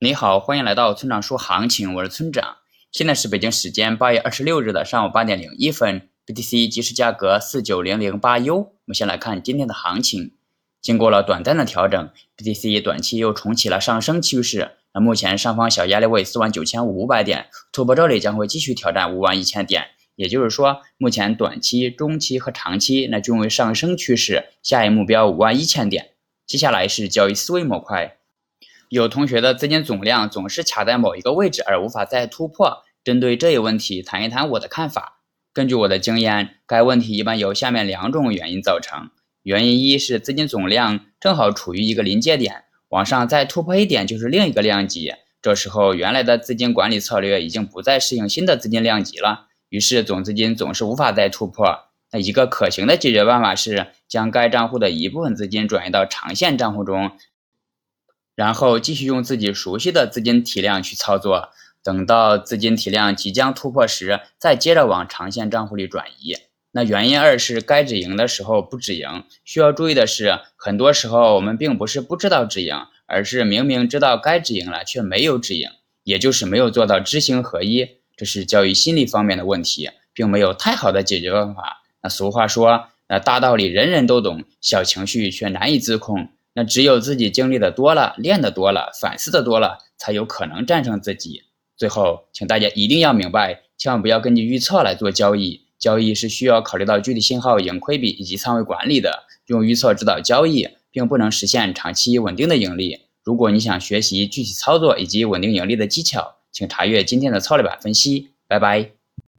你好，欢迎来到村长说行情，我是村长。现在是北京时间八月二十六日的上午八点零一分，BTC 即时价格四九零零八 U。我们先来看今天的行情，经过了短暂的调整，BTC 短期又重启了上升趋势。那目前上方小压力位四万九千五百点，突破这里将会继续挑战五万一千点。也就是说，目前短期、中期和长期那均为上升趋势，下一目标五万一千点。接下来是交易思维模块。有同学的资金总量总是卡在某一个位置而无法再突破，针对这一问题谈一谈我的看法。根据我的经验，该问题一般由下面两种原因造成：原因一是资金总量正好处于一个临界点，往上再突破一点就是另一个量级，这时候原来的资金管理策略已经不再适应新的资金量级了，于是总资金总是无法再突破。那一个可行的解决办法是将该账户的一部分资金转移到长线账户中。然后继续用自己熟悉的资金体量去操作，等到资金体量即将突破时，再接着往长线账户里转移。那原因二是该止盈的时候不止盈。需要注意的是，很多时候我们并不是不知道止盈，而是明明知道该止盈了却没有止盈，也就是没有做到知行合一。这是交易心理方面的问题，并没有太好的解决办法。那俗话说，那大道理人人都懂，小情绪却难以自控。那只有自己经历的多了，练的多了，反思的多了，才有可能战胜自己。最后，请大家一定要明白，千万不要根据预测来做交易。交易是需要考虑到具体信号、盈亏比以及仓位管理的。用预测指导交易，并不能实现长期稳定的盈利。如果你想学习具体操作以及稳定盈利的技巧，请查阅今天的操作版分析。拜拜。